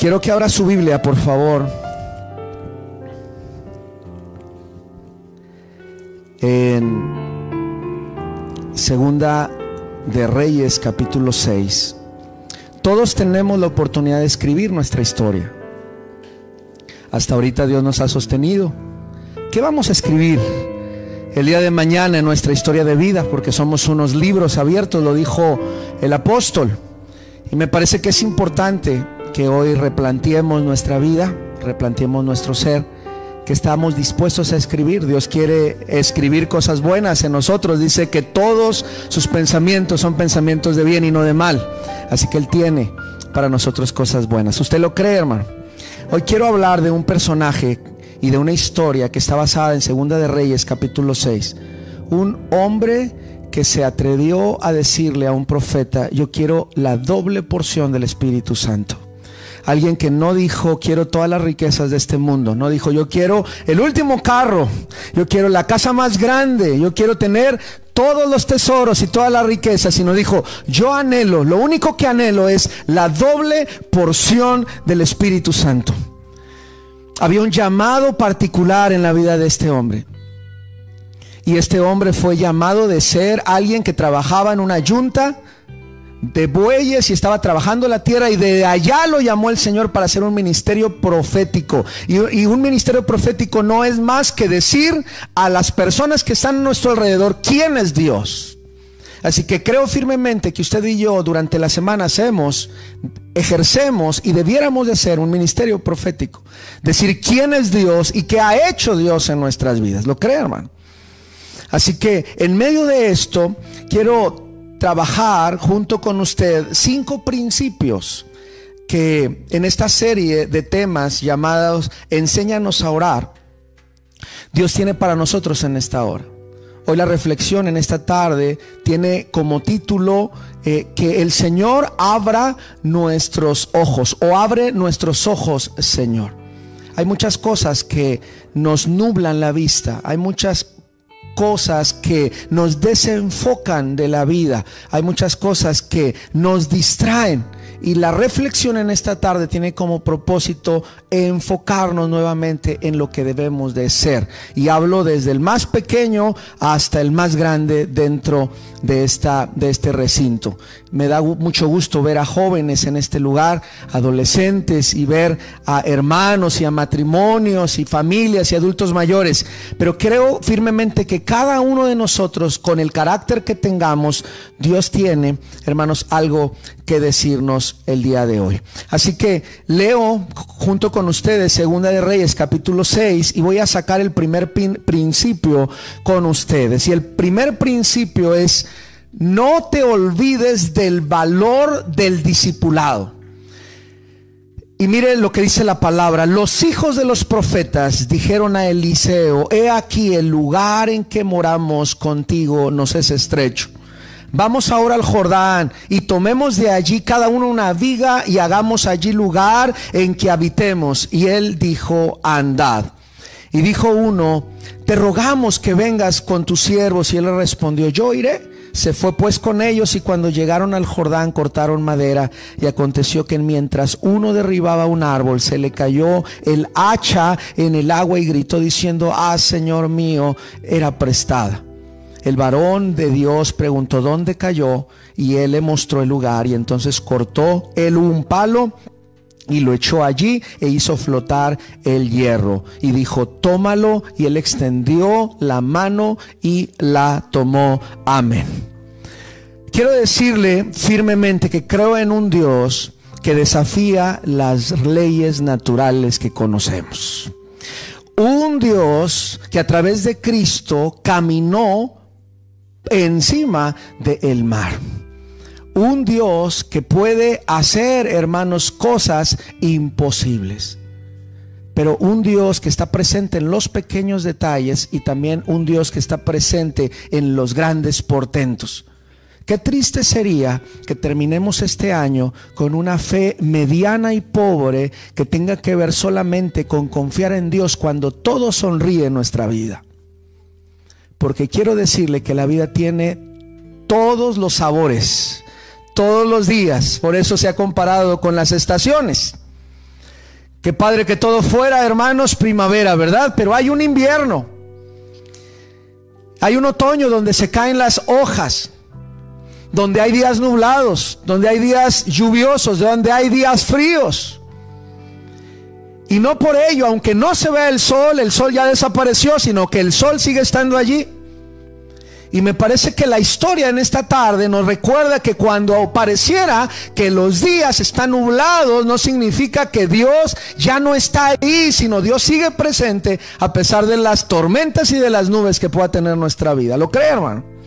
Quiero que abra su Biblia, por favor. En Segunda de Reyes, capítulo 6. Todos tenemos la oportunidad de escribir nuestra historia. Hasta ahorita Dios nos ha sostenido. ¿Qué vamos a escribir el día de mañana en nuestra historia de vida? Porque somos unos libros abiertos, lo dijo el apóstol. Y me parece que es importante que hoy replanteemos nuestra vida, replanteemos nuestro ser, que estamos dispuestos a escribir. Dios quiere escribir cosas buenas en nosotros. Dice que todos sus pensamientos son pensamientos de bien y no de mal. Así que Él tiene para nosotros cosas buenas. ¿Usted lo cree, hermano? Hoy quiero hablar de un personaje y de una historia que está basada en Segunda de Reyes, capítulo 6. Un hombre que se atrevió a decirle a un profeta, yo quiero la doble porción del Espíritu Santo. Alguien que no dijo, quiero todas las riquezas de este mundo. No dijo, yo quiero el último carro. Yo quiero la casa más grande. Yo quiero tener todos los tesoros y todas las riquezas. Sino dijo, yo anhelo, lo único que anhelo es la doble porción del Espíritu Santo. Había un llamado particular en la vida de este hombre. Y este hombre fue llamado de ser alguien que trabajaba en una yunta de bueyes y estaba trabajando la tierra y de allá lo llamó el Señor para hacer un ministerio profético. Y, un ministerio profético no es más que decir a las personas que están a nuestro alrededor quién es Dios. Así que creo firmemente que usted y yo durante la semana hacemos, ejercemos y debiéramos de hacer un ministerio profético. Decir quién es Dios y qué ha hecho Dios en nuestras vidas. ¿Lo cree, hermano? Así que en medio de esto quiero trabajar junto con usted cinco principios que en esta serie de temas llamados Enséñanos a orar, Dios tiene para nosotros en esta hora. Hoy la reflexión en esta tarde tiene como título eh, que el Señor abra nuestros ojos o abre nuestros ojos, Señor. Hay muchas cosas que nos nublan la vista, hay muchas cosas que nos desenfocan de la vida, hay muchas cosas que nos distraen. Y la reflexión en esta tarde tiene como propósito enfocarnos nuevamente en lo que debemos de ser. Y hablo desde el más pequeño hasta el más grande dentro de, esta, de este recinto. Me da mucho gusto ver a jóvenes en este lugar, adolescentes y ver a hermanos y a matrimonios y familias y adultos mayores. Pero creo firmemente que cada uno de nosotros, con el carácter que tengamos, Dios tiene, hermanos, algo que decirnos el día de hoy. Así que leo junto con ustedes Segunda de Reyes capítulo 6 y voy a sacar el primer principio con ustedes. Y el primer principio es no te olvides del valor del discipulado. Y mire lo que dice la palabra. Los hijos de los profetas dijeron a Eliseo, he aquí el lugar en que moramos contigo nos es estrecho. Vamos ahora al Jordán y tomemos de allí cada uno una viga y hagamos allí lugar en que habitemos. Y él dijo, andad. Y dijo uno, te rogamos que vengas con tus siervos. Y él respondió, yo iré. Se fue pues con ellos y cuando llegaron al Jordán cortaron madera y aconteció que mientras uno derribaba un árbol se le cayó el hacha en el agua y gritó diciendo, ah Señor mío, era prestada. El varón de Dios preguntó dónde cayó y él le mostró el lugar y entonces cortó él un palo y lo echó allí e hizo flotar el hierro. Y dijo, tómalo. Y él extendió la mano y la tomó. Amén. Quiero decirle firmemente que creo en un Dios que desafía las leyes naturales que conocemos. Un Dios que a través de Cristo caminó encima del mar un Dios que puede hacer, hermanos, cosas imposibles. Pero un Dios que está presente en los pequeños detalles y también un Dios que está presente en los grandes portentos. Qué triste sería que terminemos este año con una fe mediana y pobre que tenga que ver solamente con confiar en Dios cuando todo sonríe en nuestra vida. Porque quiero decirle que la vida tiene todos los sabores todos los días. Por eso se ha comparado con las estaciones. Qué padre que todo fuera, hermanos, primavera, ¿verdad? Pero hay un invierno. Hay un otoño donde se caen las hojas, donde hay días nublados, donde hay días lluviosos, donde hay días fríos. Y no por ello, aunque no se vea el sol, el sol ya desapareció, sino que el sol sigue estando allí. Y me parece que la historia en esta tarde nos recuerda que cuando pareciera que los días están nublados, no significa que Dios ya no está ahí, sino Dios sigue presente a pesar de las tormentas y de las nubes que pueda tener nuestra vida. ¿Lo cree, hermano?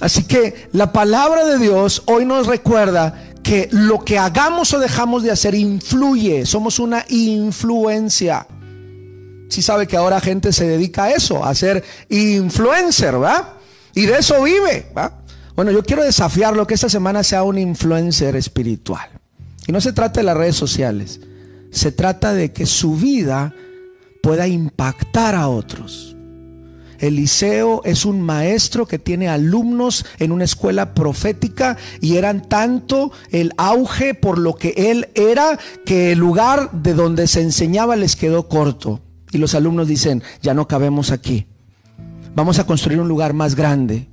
Así que la palabra de Dios hoy nos recuerda que lo que hagamos o dejamos de hacer influye, somos una influencia. Si sabe que ahora gente se dedica a eso, a ser influencer, ¿va? Y de eso vive, ¿va? Bueno, yo quiero desafiarlo que esta semana sea un influencer espiritual. Y no se trata de las redes sociales, se trata de que su vida pueda impactar a otros. Eliseo es un maestro que tiene alumnos en una escuela profética y eran tanto el auge por lo que él era que el lugar de donde se enseñaba les quedó corto. Y los alumnos dicen, ya no cabemos aquí. Vamos a construir un lugar más grande.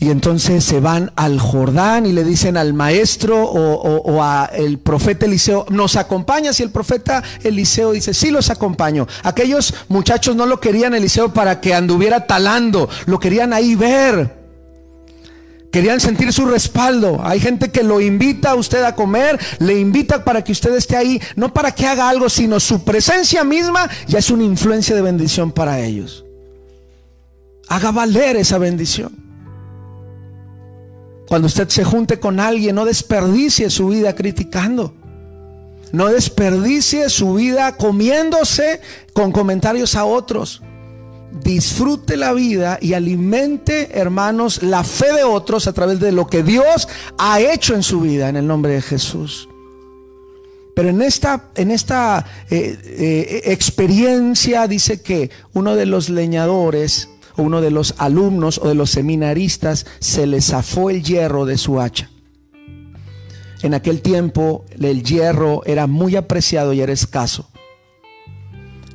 Y entonces se van al Jordán y le dicen al maestro o, al profeta Eliseo, ¿nos acompañas? Y el profeta Eliseo dice, sí los acompaño. Aquellos muchachos no lo querían Eliseo para que anduviera talando, lo querían ahí ver. Querían sentir su respaldo. Hay gente que lo invita a usted a comer, le invita para que usted esté ahí, no para que haga algo, sino su presencia misma ya es una influencia de bendición para ellos. Haga valer esa bendición. Cuando usted se junte con alguien, no desperdicie su vida criticando. No desperdicie su vida comiéndose con comentarios a otros disfrute la vida y alimente, hermanos, la fe de otros a través de lo que Dios ha hecho en su vida, en el nombre de Jesús. Pero en esta, en esta eh, eh, experiencia dice que uno de los leñadores, uno de los alumnos o de los seminaristas, se le zafó el hierro de su hacha. En aquel tiempo el hierro era muy apreciado y era escaso.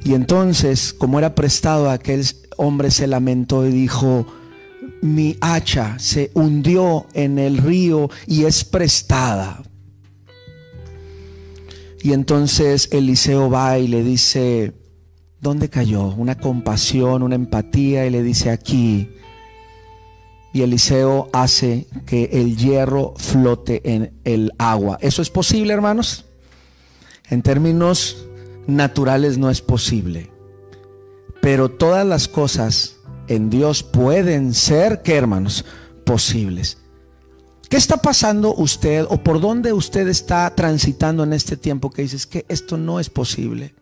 Y entonces, como era prestado, aquel hombre se lamentó y dijo, mi hacha se hundió en el río y es prestada. Y entonces Eliseo va y le dice, ¿dónde cayó? Una compasión, una empatía y le dice aquí. Y Eliseo hace que el hierro flote en el agua. ¿Eso es posible, hermanos? En términos naturales no es posible. Pero todas las cosas en Dios pueden ser, ¿qué hermanos? Posibles. ¿Qué está pasando usted o por dónde usted está transitando en este tiempo que dices que esto no es posible?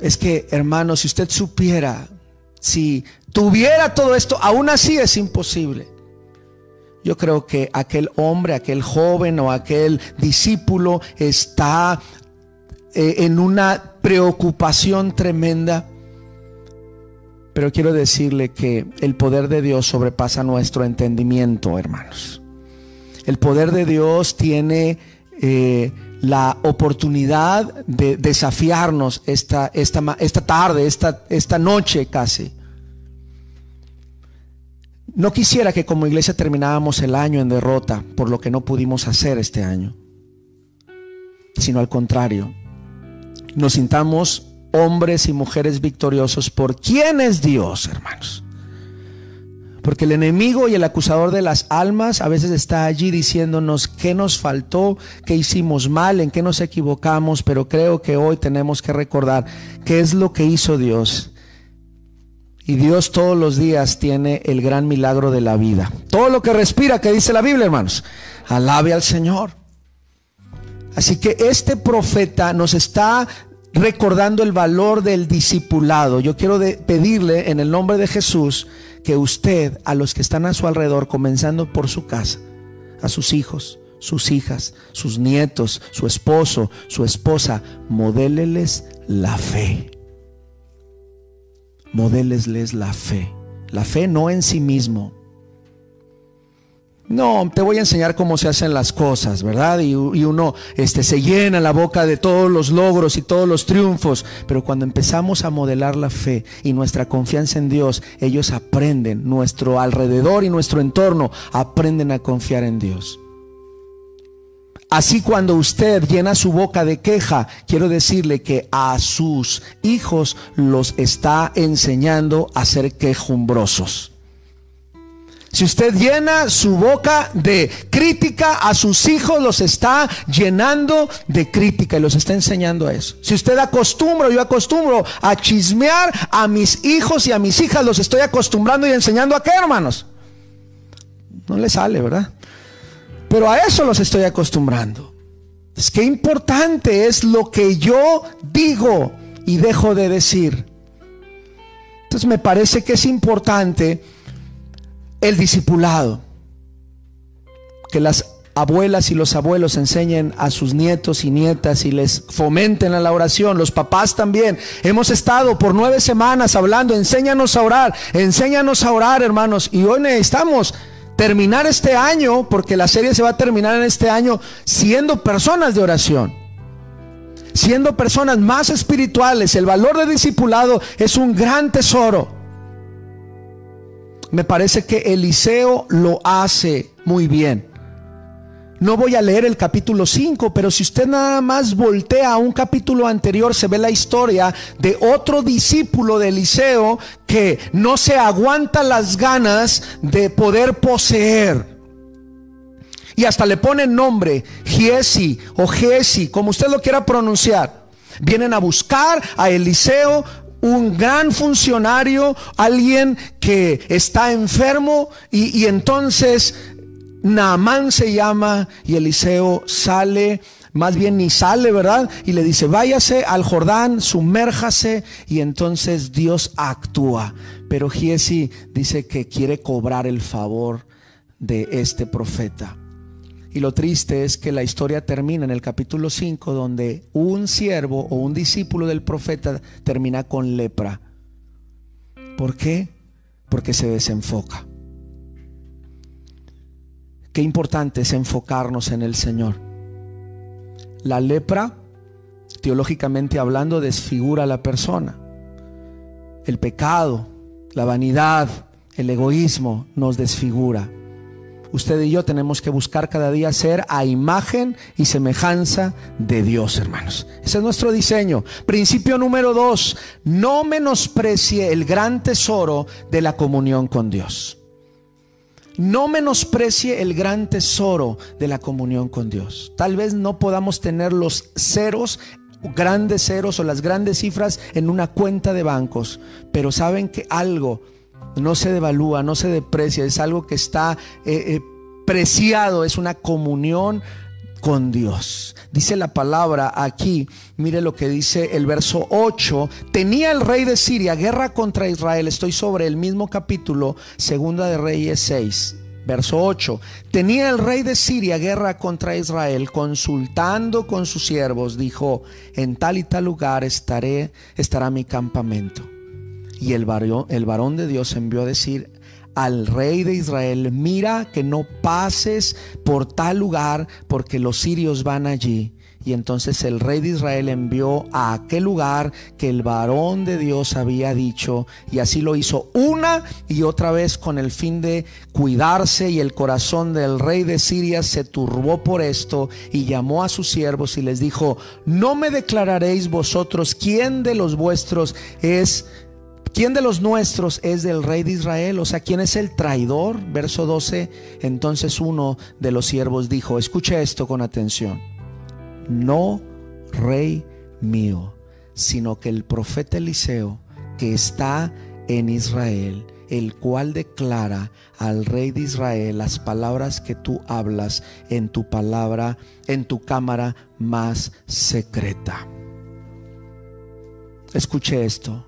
Es que, hermanos, si usted supiera, si tuviera todo esto, aún así es imposible. Yo creo que aquel hombre, aquel joven o aquel discípulo está eh, en una preocupación tremenda. Pero quiero decirle que el poder de Dios sobrepasa nuestro entendimiento, hermanos. El poder de Dios tiene eh, la oportunidad de desafiarnos esta, esta, esta tarde, esta, esta noche casi. No quisiera que como iglesia termináramos el año en derrota por lo que no pudimos hacer este año, sino al contrario, nos sintamos hombres y mujeres victoriosos por quién es Dios, hermanos. Porque el enemigo y el acusador de las almas a veces está allí diciéndonos qué nos faltó, qué hicimos mal, en qué nos equivocamos, pero creo que hoy tenemos que recordar qué es lo que hizo Dios. Y Dios todos los días tiene el gran milagro de la vida. Todo lo que respira, que dice la Biblia, hermanos. Alabe al Señor. Así que este profeta nos está recordando el valor del discipulado. Yo quiero pedirle en el nombre de Jesús que usted, a los que están a su alrededor, comenzando por su casa, a sus hijos, sus hijas, sus nietos, su esposo, su esposa, modéleles la fe. Modélesles la fe. La fe no en sí mismo. No, te voy a enseñar cómo se hacen las cosas, ¿verdad? Y, uno este, se llena la boca de todos los logros y todos los triunfos. Pero cuando empezamos a modelar la fe y nuestra confianza en Dios, ellos aprenden, nuestro alrededor y nuestro entorno aprenden a confiar en Dios. Así cuando usted llena su boca de queja, quiero decirle que a sus hijos los está enseñando a ser quejumbrosos. Si usted llena su boca de crítica a sus hijos, los está llenando de crítica y los está enseñando a eso. Si usted acostumbra, yo acostumbro a chismear a mis hijos y a mis hijas, los estoy acostumbrando y enseñando a qué, hermanos. No le sale, ¿verdad? Pero a eso los estoy acostumbrando. Es que importante es lo que yo digo y dejo de decir. Entonces me parece que es importante el discipulado. Que las abuelas y los abuelos enseñen a sus nietos y nietas y les fomenten a la oración. Los papás también. Hemos estado por nueve semanas hablando, enséñanos a orar, enséñanos a orar, hermanos. Y hoy necesitamos terminar este año, porque la serie se va a terminar en este año, siendo personas de oración. Siendo personas más espirituales. El valor de discipulado es un gran tesoro me parece que Eliseo lo hace muy bien. No voy a leer el capítulo 5, pero si usted nada más voltea a un capítulo anterior, se ve la historia de otro discípulo de Eliseo que no se aguanta las ganas de poder poseer. Y hasta le ponen nombre, Giesi o Gesi, como usted lo quiera pronunciar. Vienen a buscar a Eliseo un gran funcionario, alguien que está enfermo y, entonces Naamán se llama y Eliseo sale, más bien ni sale, ¿verdad? Y le dice, váyase al Jordán, sumérjase y entonces Dios actúa. Pero Giesi dice que quiere cobrar el favor de este profeta. Y lo triste es que la historia termina en el capítulo 5 donde un siervo o un discípulo del profeta termina con lepra. ¿Por qué? Porque se desenfoca. Qué importante es enfocarnos en el Señor. La lepra, teológicamente hablando, desfigura a la persona. El pecado, la vanidad, el egoísmo nos desfigura. Usted y yo tenemos que buscar cada día ser a imagen y semejanza de Dios, hermanos. Ese es nuestro diseño. Principio número dos, no menosprecie el gran tesoro de la comunión con Dios. No menosprecie el gran tesoro de la comunión con Dios. Tal vez no podamos tener los ceros grandes ceros o las grandes cifras en una cuenta de bancos, pero saben que algo no se devalúa, no se deprecia, es algo que está eh, eh, preciado, es una comunión con Dios. Dice la palabra aquí, mire lo que dice el verso 8, tenía el rey de Siria guerra contra Israel, estoy sobre el mismo capítulo, segunda de Reyes 6. Verso 8. Tenía el rey de Siria guerra contra Israel, consultando con sus siervos, dijo, en tal y tal lugar estaré, estará mi campamento. Y el varón, el varón de Dios envió a decir al rey de Israel, mira que no pases por tal lugar porque los sirios van allí. Y entonces el rey de Israel envió a aquel lugar que el varón de Dios había dicho. Y así lo hizo una y otra vez con el fin de cuidarse. Y el corazón del rey de Siria se turbó por esto y llamó a sus siervos y les dijo, no me declararéis vosotros quién de los vuestros es ¿Quién de los nuestros es del rey de Israel? O sea, ¿quién es el traidor? Verso 12. Entonces uno de los siervos dijo, escuche esto con atención. No rey mío, sino que el profeta Eliseo que está en Israel, el cual declara al rey de Israel las palabras que tú hablas en tu palabra, en tu cámara más secreta. Escuche esto.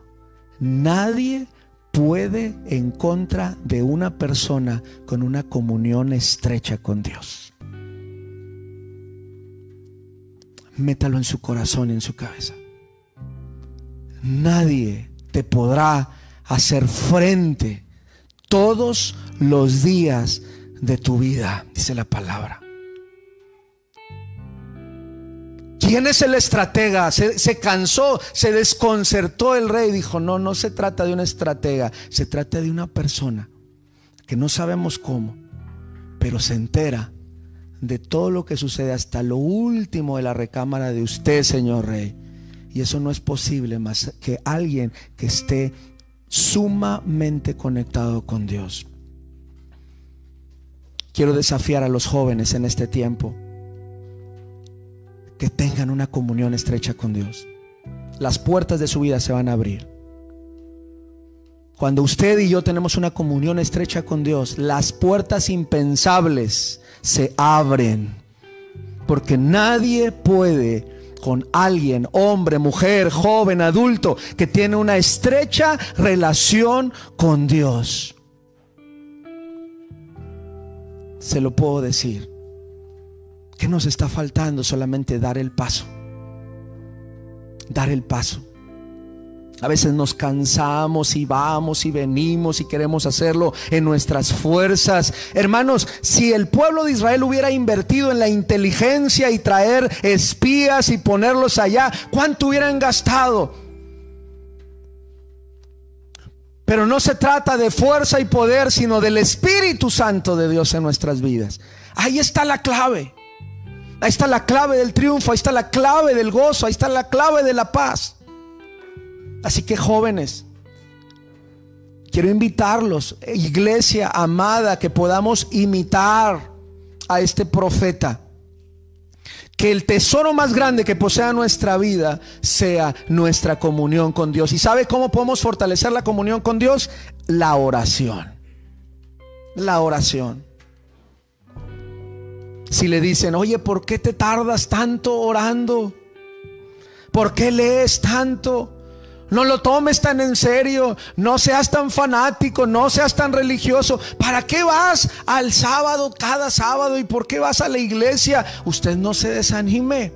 Nadie puede en contra de una persona con una comunión estrecha con Dios. Métalo en su corazón y en su cabeza. Nadie te podrá hacer frente todos los días de tu vida, dice la palabra. ¿Quién es el estratega? Se, cansó, se desconcertó el rey. Dijo, no, no se trata de una estratega, se trata de una persona que no sabemos cómo, pero se entera de todo lo que sucede hasta lo último de la recámara de usted, señor rey. Y eso no es posible más que alguien que esté sumamente conectado con Dios. Quiero desafiar a los jóvenes en este tiempo que tengan una comunión estrecha con Dios. Las puertas de su vida se van a abrir. Cuando usted y yo tenemos una comunión estrecha con Dios, las puertas impensables se abren. Porque nadie puede con alguien, hombre, mujer, joven, adulto, que tiene una estrecha relación con Dios. Se lo puedo decir. ¿Qué nos está faltando? Solamente dar el paso. Dar el paso. A veces nos cansamos y vamos y venimos y queremos hacerlo en nuestras fuerzas. Hermanos, si el pueblo de Israel hubiera invertido en la inteligencia y traer espías y ponerlos allá, ¿cuánto hubieran gastado? Pero no se trata de fuerza y poder, sino del Espíritu Santo de Dios en nuestras vidas. Ahí está la clave. Ahí está la clave del triunfo, ahí está la clave del gozo, ahí está la clave de la paz. Así que jóvenes, quiero invitarlos, iglesia amada, que podamos imitar a este profeta. Que el tesoro más grande que posea nuestra vida sea nuestra comunión con Dios. ¿Y sabe cómo podemos fortalecer la comunión con Dios? La oración. La oración. Si le dicen, oye, ¿por qué te tardas tanto orando? ¿Por qué lees tanto? No lo tomes tan en serio, no seas tan fanático, no seas tan religioso. ¿Para qué vas al sábado cada sábado y por qué vas a la iglesia? Usted no se desanime.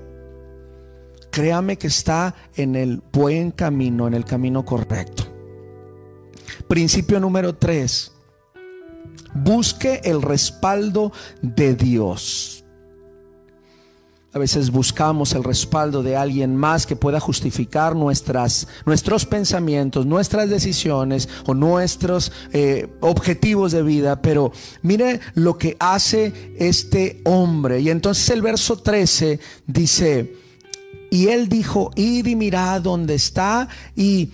Créame que está en el buen camino, en el camino correcto. Principio número tres. Busque el respaldo de Dios. A veces buscamos el respaldo de alguien más que pueda justificar nuestras, nuestros pensamientos, nuestras decisiones o nuestros eh, objetivos de vida. Pero mire lo que hace este hombre. Y entonces el verso 13 dice, y él dijo, id y mirad dónde está y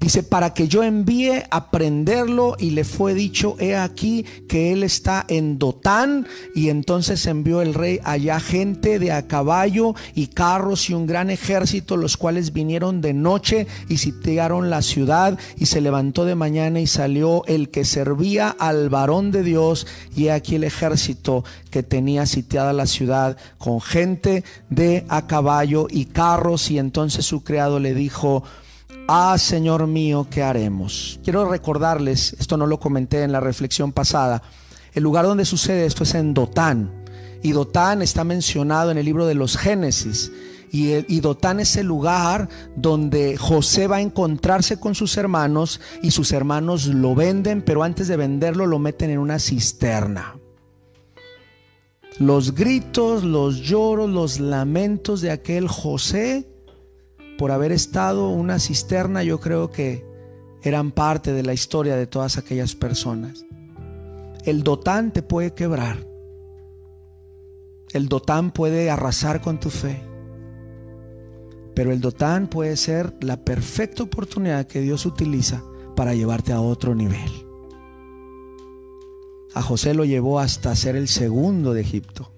Dice, para que yo envíe a prenderlo y le fue dicho, he aquí que él está en Dotán. Y entonces envió el rey allá gente de a caballo y carros y un gran ejército, los cuales vinieron de noche y sitiaron la ciudad. Y se levantó de mañana y salió el que servía al varón de Dios. Y aquí el ejército que tenía sitiada la ciudad con gente de a caballo y carros. Y entonces su criado le dijo, Ah, Señor mío, ¿qué haremos? Quiero recordarles, esto no lo comenté en la reflexión pasada, el lugar donde sucede esto es en Dotán. Y Dotán está mencionado en el libro de los Génesis. Y, y, Dotán es el lugar donde José va a encontrarse con sus hermanos y sus hermanos lo venden, pero antes de venderlo lo meten en una cisterna. Los gritos, los lloros, los lamentos de aquel José por haber estado una cisterna, yo creo que eran parte de la historia de todas aquellas personas. El dotán te puede quebrar. El dotán puede arrasar con tu fe. Pero el dotán puede ser la perfecta oportunidad que Dios utiliza para llevarte a otro nivel. A José lo llevó hasta ser el segundo de Egipto.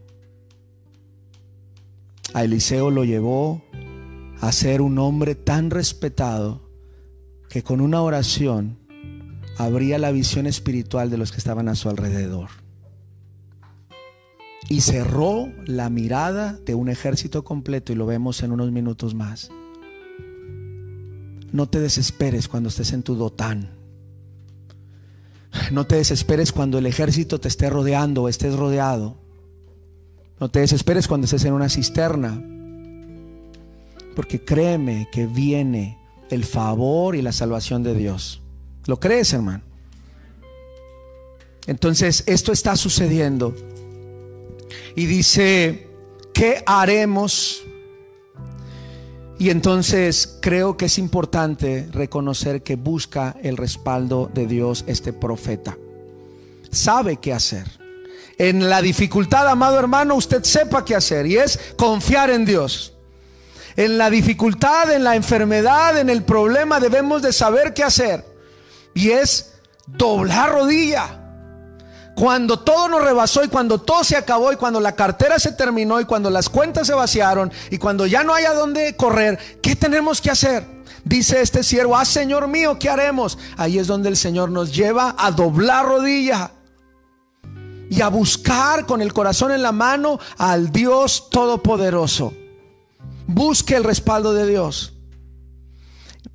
A Eliseo lo llevó a ser un hombre tan respetado que con una oración abría la visión espiritual de los que estaban a su alrededor. Y cerró la mirada de un ejército completo y lo vemos en unos minutos más. No te desesperes cuando estés en tu dotán. No te desesperes cuando el ejército te esté rodeando o estés rodeado. No te desesperes cuando estés en una cisterna. Porque créeme que viene el favor y la salvación de Dios. ¿Lo crees, hermano? Entonces, esto está sucediendo. Y dice, ¿qué haremos? Y entonces creo que es importante reconocer que busca el respaldo de Dios este profeta. Sabe qué hacer. En la dificultad, amado hermano, usted sepa qué hacer y es confiar en Dios. En la dificultad, en la enfermedad, en el problema debemos de saber qué hacer. Y es doblar rodilla. Cuando todo nos rebasó y cuando todo se acabó y cuando la cartera se terminó y cuando las cuentas se vaciaron y cuando ya no hay a dónde correr, ¿qué tenemos que hacer? Dice este siervo, ah Señor mío, ¿qué haremos? Ahí es donde el Señor nos lleva a doblar rodilla y a buscar con el corazón en la mano al Dios Todopoderoso. Busque el respaldo de Dios.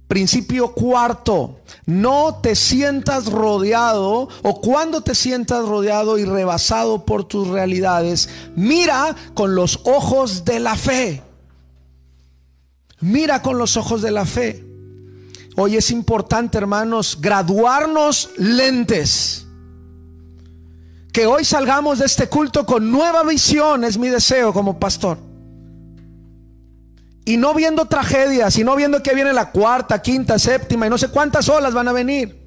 Principio cuarto, no te sientas rodeado o cuando te sientas rodeado y rebasado por tus realidades, mira con los ojos de la fe. Mira con los ojos de la fe. Hoy es importante, hermanos, graduarnos lentes. Que hoy salgamos de este culto con nueva visión, es mi deseo como pastor. Y no viendo tragedias, y no viendo que viene la cuarta, quinta, séptima y no sé cuántas olas van a venir.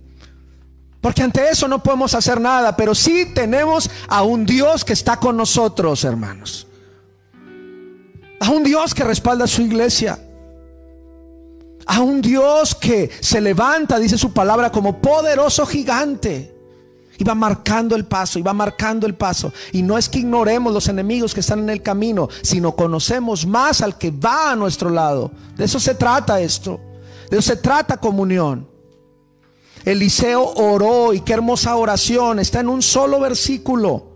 Porque ante eso no podemos hacer nada, pero sí tenemos a un Dios que está con nosotros, hermanos. A un Dios que respalda a su iglesia. A un Dios que se levanta, dice su palabra, como poderoso gigante y va marcando el paso, y va marcando el paso. Y no es que ignoremos los enemigos que están en el camino, sino conocemos más al que va a nuestro lado. De eso se trata esto. De eso se trata comunión. Eliseo oró y qué hermosa oración. Está en un solo versículo.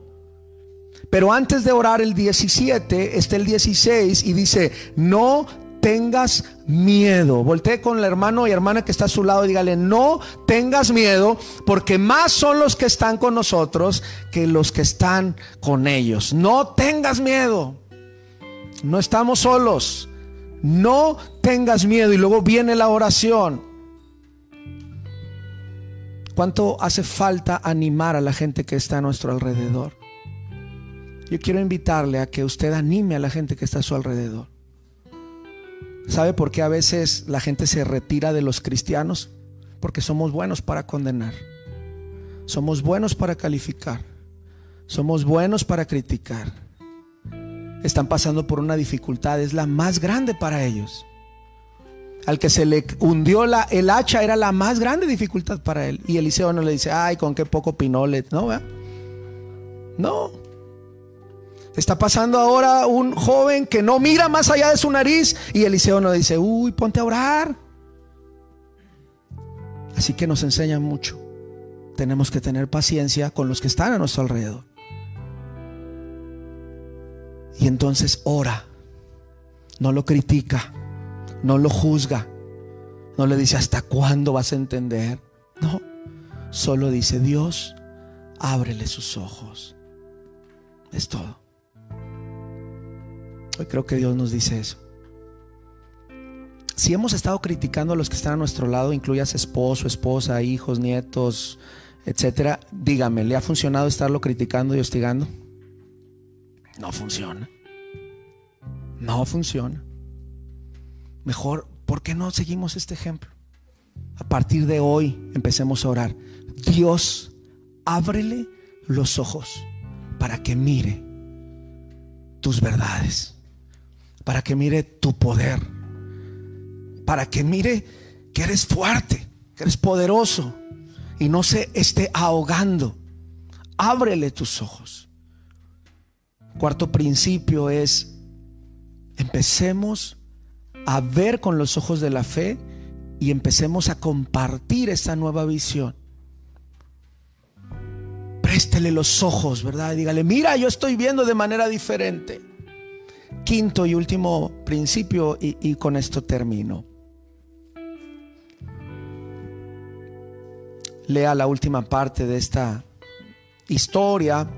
Pero antes de orar el 17, está el 16 y dice, no tengas miedo. Voltee con el hermano y hermana que está a su lado dígale, no tengas miedo, porque más son los que están con nosotros que los que están con ellos. No tengas miedo. No estamos solos. No tengas miedo. Y luego viene la oración. ¿Cuánto hace falta animar a la gente que está a nuestro alrededor? Yo quiero invitarle a que usted anime a la gente que está a su alrededor. ¿Sabe por qué a veces la gente se retira de los cristianos? Porque somos buenos para condenar. Somos buenos para calificar. Somos buenos para criticar. Están pasando por una dificultad, es la más grande para ellos. Al que se le hundió la, el hacha era la más grande dificultad para él. Y Eliseo no le dice, ay, con qué poco pinolet. No. No, Está pasando ahora un joven que no mira más allá de su nariz y Eliseo nos dice, uy, ponte a orar. Así que nos enseña mucho. Tenemos que tener paciencia con los que están a nuestro alrededor. Y entonces ora. No lo critica. No lo juzga. No le dice hasta cuándo vas a entender. No. Solo dice Dios, ábrele sus ojos. Es todo. Creo que Dios nos dice eso. Si hemos estado criticando a los que están a nuestro lado, incluyas esposo, esposa, hijos, nietos, etcétera, dígame, ¿le ha funcionado estarlo criticando y hostigando? No funciona. No funciona. Mejor, ¿por qué no seguimos este ejemplo? A partir de hoy empecemos a orar. Dios, ábrele los ojos para que mire tus verdades para que mire tu poder, para que mire que eres fuerte, que eres poderoso y no se esté ahogando. Ábrele tus ojos. Cuarto principio es, empecemos a ver con los ojos de la fe y empecemos a compartir esta nueva visión. Préstele los ojos, ¿verdad? Dígale, mira, yo estoy viendo de manera diferente quinto y último principio y, con esto termino. Lea la última parte de esta historia,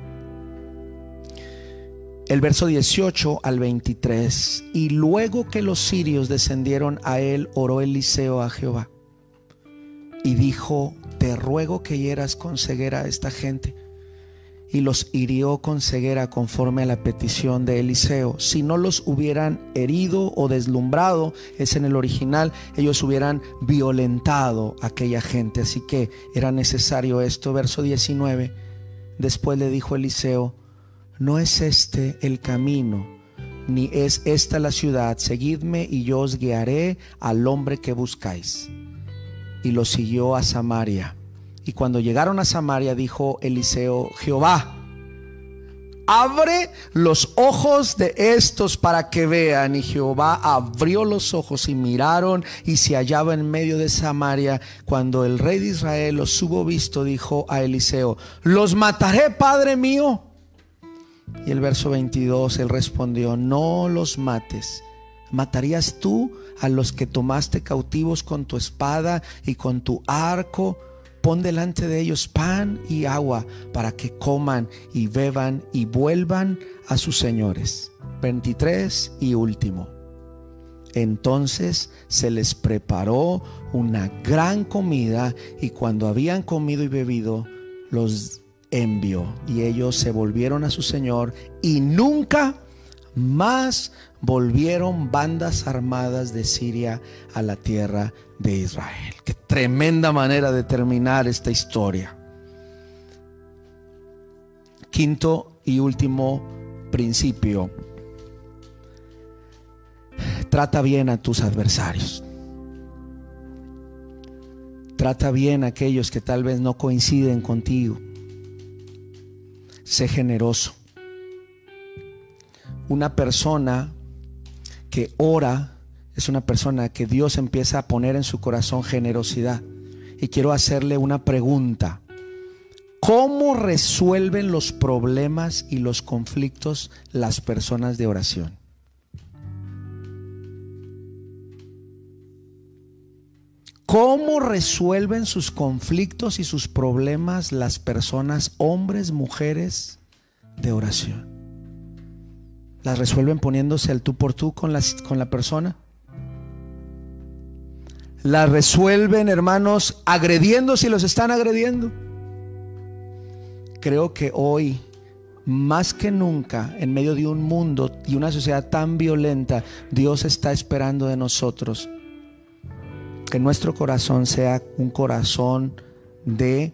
el verso 18 al 23. Y luego que los sirios descendieron a él, oró Eliseo a Jehová y dijo, te ruego que hieras con ceguera a esta gente. Y los hirió con ceguera conforme a la petición de Eliseo. Si no los hubieran herido o deslumbrado, es en el original, ellos hubieran violentado a aquella gente. Así que era necesario esto. Verso 19. Después le dijo Eliseo, no es este el camino, ni es esta la ciudad. Seguidme y yo os guiaré al hombre que buscáis. Y lo siguió a Samaria. Y cuando llegaron a Samaria, dijo Eliseo, Jehová, abre los ojos de estos para que vean. Y Jehová abrió los ojos y miraron y se hallaba en medio de Samaria. Cuando el rey de Israel los hubo visto, dijo a Eliseo, los mataré, Padre mío. Y el verso 22, él respondió, no los mates. ¿Matarías tú a los que tomaste cautivos con tu espada y con tu arco? Pon delante de ellos pan y agua para que coman y beban y vuelvan a sus señores. 23 y último. Entonces se les preparó una gran comida y cuando habían comido y bebido, los envió y ellos se volvieron a su Señor y nunca más volvieron bandas armadas de Siria a la tierra de Israel. Qué tremenda manera de terminar esta historia. Quinto y último principio. Trata bien a tus adversarios. Trata bien a aquellos que tal vez no coinciden contigo. Sé generoso. Una persona que ora es una persona que Dios empieza a poner en su corazón generosidad. Y quiero hacerle una pregunta. ¿Cómo resuelven los problemas y los conflictos las personas de oración? ¿Cómo resuelven sus conflictos y sus problemas las personas, hombres, mujeres de oración? ¿Las resuelven poniéndose el tú por tú con, las, con la persona? ¿Las resuelven, hermanos, agrediendo si los están agrediendo? Creo que hoy, más que nunca, en medio de un mundo y una sociedad tan violenta, Dios está esperando de nosotros que nuestro corazón sea un corazón de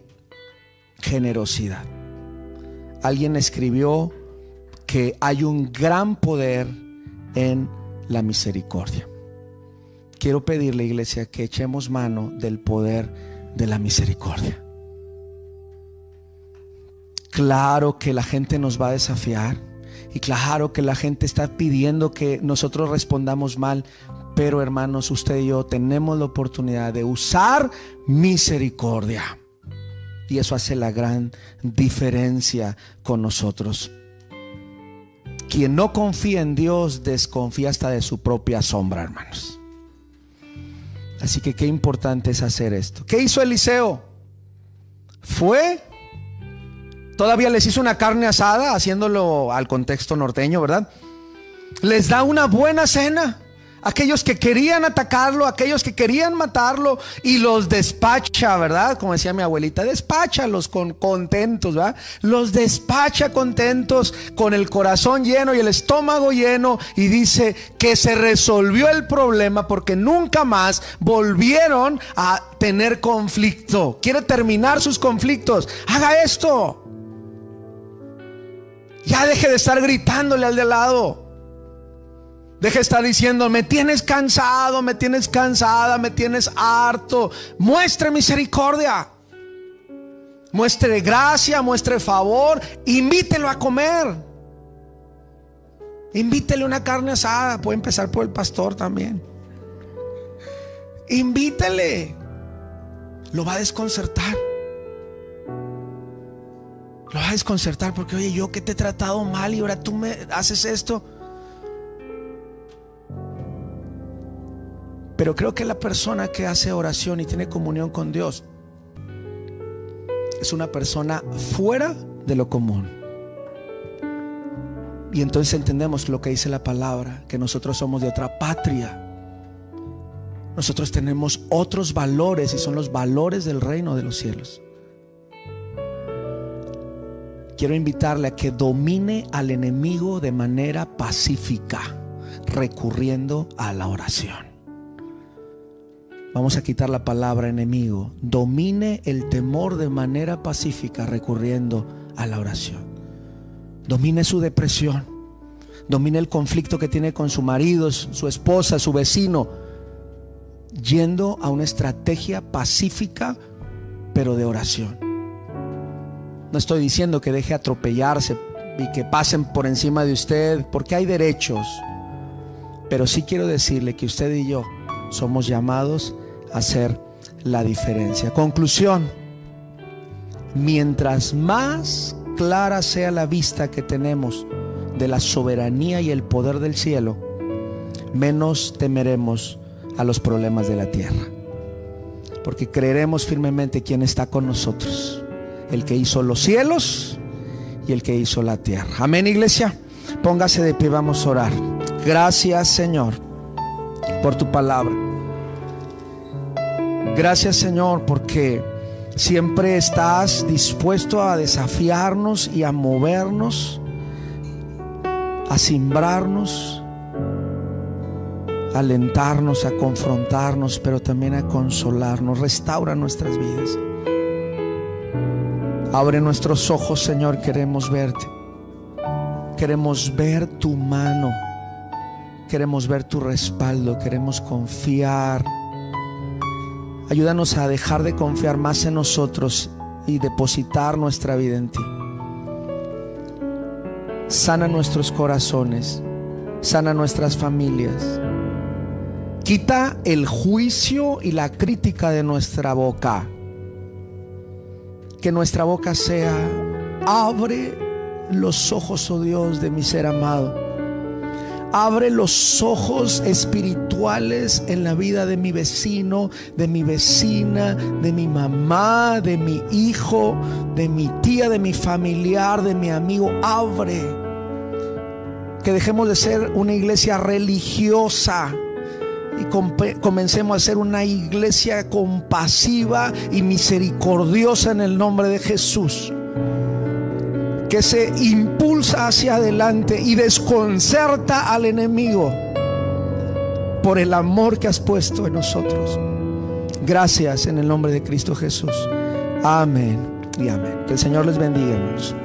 generosidad. Alguien escribió que hay un gran poder en la misericordia. Quiero pedirle, iglesia, que echemos mano del poder de la misericordia. Claro que la gente nos va a desafiar y claro que la gente está pidiendo que nosotros respondamos mal, pero hermanos, usted y yo tenemos la oportunidad de usar misericordia. Y eso hace la gran diferencia con nosotros. Quien no confía en Dios desconfía hasta de su propia sombra, hermanos. Así que qué importante es hacer esto. ¿Qué hizo Eliseo? Fue, todavía les hizo una carne asada, haciéndolo al contexto norteño, ¿verdad? Les da una buena cena aquellos que querían atacarlo, aquellos que querían matarlo y los despacha, ¿verdad? Como decía mi abuelita, despáchalos con contentos, ¿verdad? Los despacha contentos con el corazón lleno y el estómago lleno y dice que se resolvió el problema porque nunca más volvieron a tener conflicto. Quiere terminar sus conflictos. Haga esto. Ya deje de estar gritándole al de lado. Deja de estar diciendo, me tienes cansado, me tienes cansada, me tienes harto. Muestre misericordia. Muestre gracia, muestre favor. Invítelo a comer. Invítele una carne asada. Puede empezar por el pastor también. Invítele. Lo va a desconcertar. Lo va a desconcertar porque, oye, yo que te he tratado mal y ahora tú me haces esto. Pero creo que la persona que hace oración y tiene comunión con Dios es una persona fuera de lo común. Y entonces entendemos lo que dice la palabra, que nosotros somos de otra patria. Nosotros tenemos otros valores y son los valores del reino de los cielos. quiero invitarle a que domine al enemigo de manera pacífica, recurriendo a la oración. Vamos a quitar la palabra enemigo. Domine el temor de manera pacífica, recurriendo a la oración. Domine su depresión. Domine el conflicto que tiene con su marido, su esposa, su vecino. Yendo a una estrategia pacífica, pero de oración. No estoy diciendo que deje atropellarse y que pasen por encima de usted, porque hay derechos. Pero sí quiero decirle que usted y yo somos llamados hacer la diferencia. Conclusión, mientras más clara sea la vista que tenemos de la soberanía y el poder del cielo, menos temeremos a los problemas de la tierra. Porque creeremos firmemente quién está con nosotros el que hizo los cielos y el que hizo la tierra. Amén, iglesia. Póngase de pie, vamos a orar. Gracias, Señor, por tu palabra. Gracias, Señor, porque siempre estás dispuesto a desafiarnos y a movernos, a simbrarnos, a alentarnos, a confrontarnos, pero también a consolarnos. Restaura nuestras vidas. Abre nuestros ojos, Señor, queremos verte. Queremos ver tu mano. Queremos ver tu respaldo. Queremos confiar. Ayúdanos a dejar de confiar más en nosotros y depositar nuestra vida en ti. Sana nuestros corazones. Sana nuestras familias. Quita el juicio y la crítica de nuestra boca que nuestra boca sea, abre los ojos, oh Dios, de mi ser amado. Abre los ojos espirituales en la vida de mi vecino, de mi vecina, de mi mamá, de mi hijo, de mi tía, de mi familiar, de mi amigo. Abre. Que dejemos de ser una iglesia religiosa y comencemos a ser una iglesia compasiva y misericordiosa en el nombre de Jesús. Que se impulsa hacia adelante y desconcerta al enemigo por el amor que has puesto en nosotros. Gracias en el nombre de Cristo Jesús. Amén y amén. Que el Señor les bendiga, hermanos.